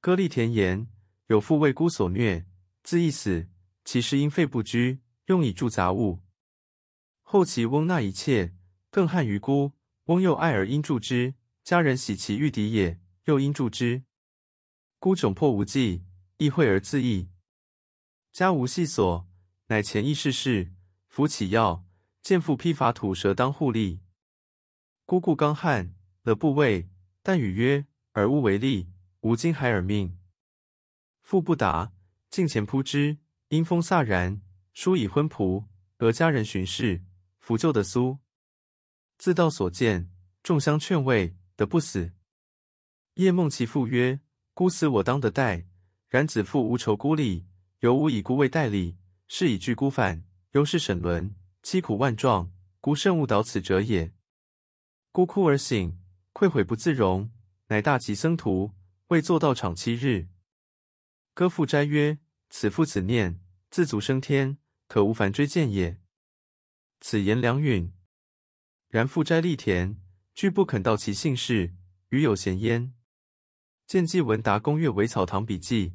歌利田言：有父为孤所虐，自缢死，其实因废不居，用以助杂物。后其翁纳一切，更憾于孤。翁又爱而因助之，家人喜其欲敌也，又因助之。孤窘迫无计，亦会而自缢。家无细所，乃前意事事，扶起药，见父披发土蛇当护利。孤故刚悍，乐不畏，但语曰：“尔勿为利，吾今孩尔命。”父不答，近前扑之，阴风飒然，书以昏仆，俄家人巡视。扶救的苏，自道所见，众相劝慰，得不死。夜梦其父曰：“孤死我当得代，然子父无仇孤立，犹吾以孤为代理，是以拒孤反，犹是沈沦，凄苦万状，孤甚勿蹈此者也。”孤哭而醒，愧悔不自容，乃大集僧徒，未坐道场七日。歌赋斋曰：“此父此念，自足升天，可无凡追见也。”此言良允，然赋斋立田，俱不肯道其姓氏，与有闲焉。见记文达公阅韦草堂笔记。